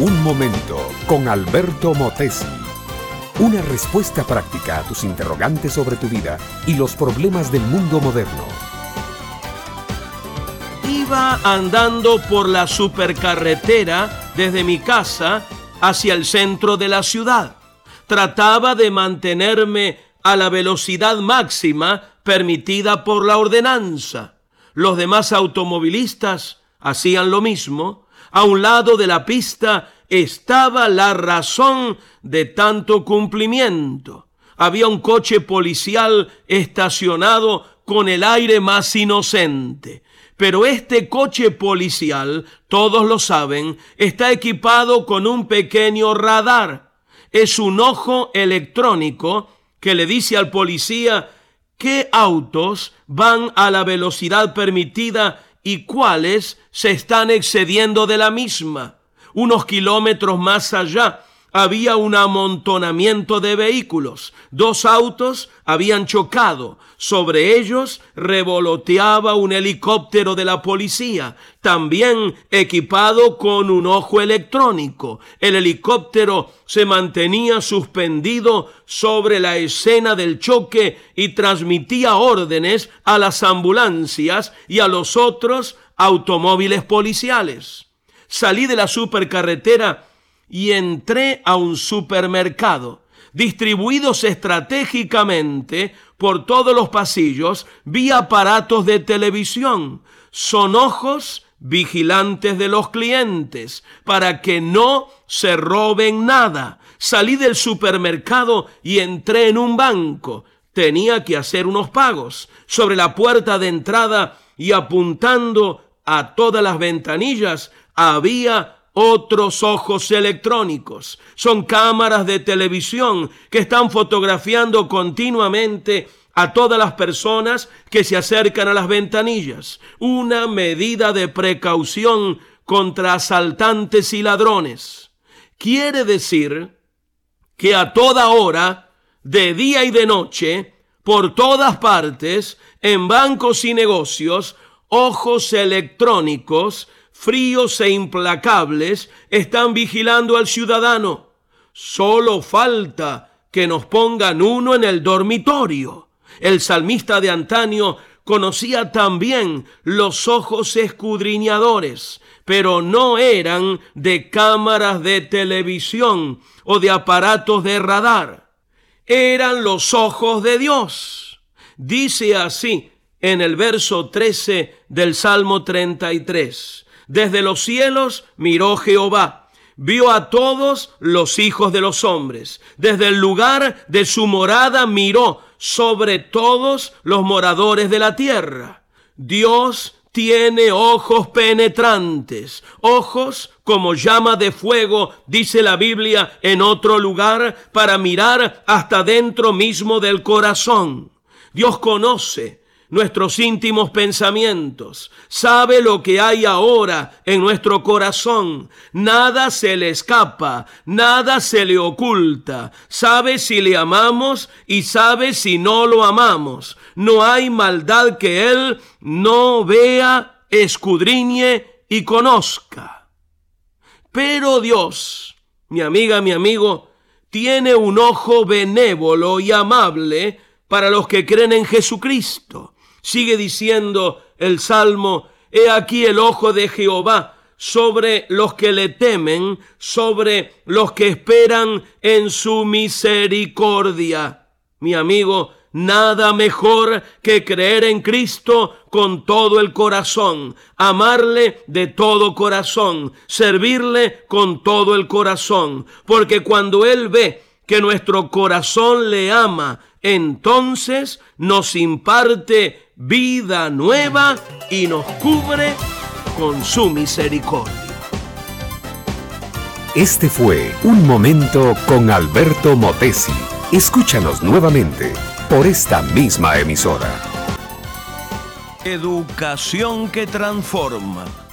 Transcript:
Un momento con Alberto Motesi. Una respuesta práctica a tus interrogantes sobre tu vida y los problemas del mundo moderno. Iba andando por la supercarretera desde mi casa hacia el centro de la ciudad. Trataba de mantenerme a la velocidad máxima permitida por la ordenanza. Los demás automovilistas hacían lo mismo. A un lado de la pista estaba la razón de tanto cumplimiento. Había un coche policial estacionado con el aire más inocente. Pero este coche policial, todos lo saben, está equipado con un pequeño radar. Es un ojo electrónico que le dice al policía qué autos van a la velocidad permitida y cuáles se están excediendo de la misma. Unos kilómetros más allá había un amontonamiento de vehículos. Dos autos habían chocado. Sobre ellos revoloteaba un helicóptero de la policía, también equipado con un ojo electrónico. El helicóptero se mantenía suspendido sobre la escena del choque y transmitía órdenes a las ambulancias y a los otros automóviles policiales. Salí de la supercarretera y entré a un supermercado. Distribuidos estratégicamente por todos los pasillos, vi aparatos de televisión. Son ojos vigilantes de los clientes para que no se roben nada. Salí del supermercado y entré en un banco. Tenía que hacer unos pagos. Sobre la puerta de entrada y apuntando a todas las ventanillas había otros ojos electrónicos. Son cámaras de televisión que están fotografiando continuamente a todas las personas que se acercan a las ventanillas. Una medida de precaución contra asaltantes y ladrones. Quiere decir que a toda hora, de día y de noche, por todas partes, en bancos y negocios, ojos electrónicos fríos e implacables, están vigilando al ciudadano. Solo falta que nos pongan uno en el dormitorio. El salmista de antaño conocía también los ojos escudriñadores, pero no eran de cámaras de televisión o de aparatos de radar. Eran los ojos de Dios. Dice así en el verso 13 del Salmo 33. Desde los cielos miró Jehová, vio a todos los hijos de los hombres. Desde el lugar de su morada miró sobre todos los moradores de la tierra. Dios tiene ojos penetrantes, ojos como llama de fuego, dice la Biblia en otro lugar, para mirar hasta dentro mismo del corazón. Dios conoce nuestros íntimos pensamientos, sabe lo que hay ahora en nuestro corazón, nada se le escapa, nada se le oculta, sabe si le amamos y sabe si no lo amamos. No hay maldad que Él no vea, escudriñe y conozca. Pero Dios, mi amiga, mi amigo, tiene un ojo benévolo y amable para los que creen en Jesucristo. Sigue diciendo el Salmo, he aquí el ojo de Jehová sobre los que le temen, sobre los que esperan en su misericordia. Mi amigo, nada mejor que creer en Cristo con todo el corazón, amarle de todo corazón, servirle con todo el corazón, porque cuando Él ve que nuestro corazón le ama, entonces nos imparte vida nueva y nos cubre con su misericordia. Este fue Un Momento con Alberto Motesi. Escúchanos nuevamente por esta misma emisora. Educación que transforma.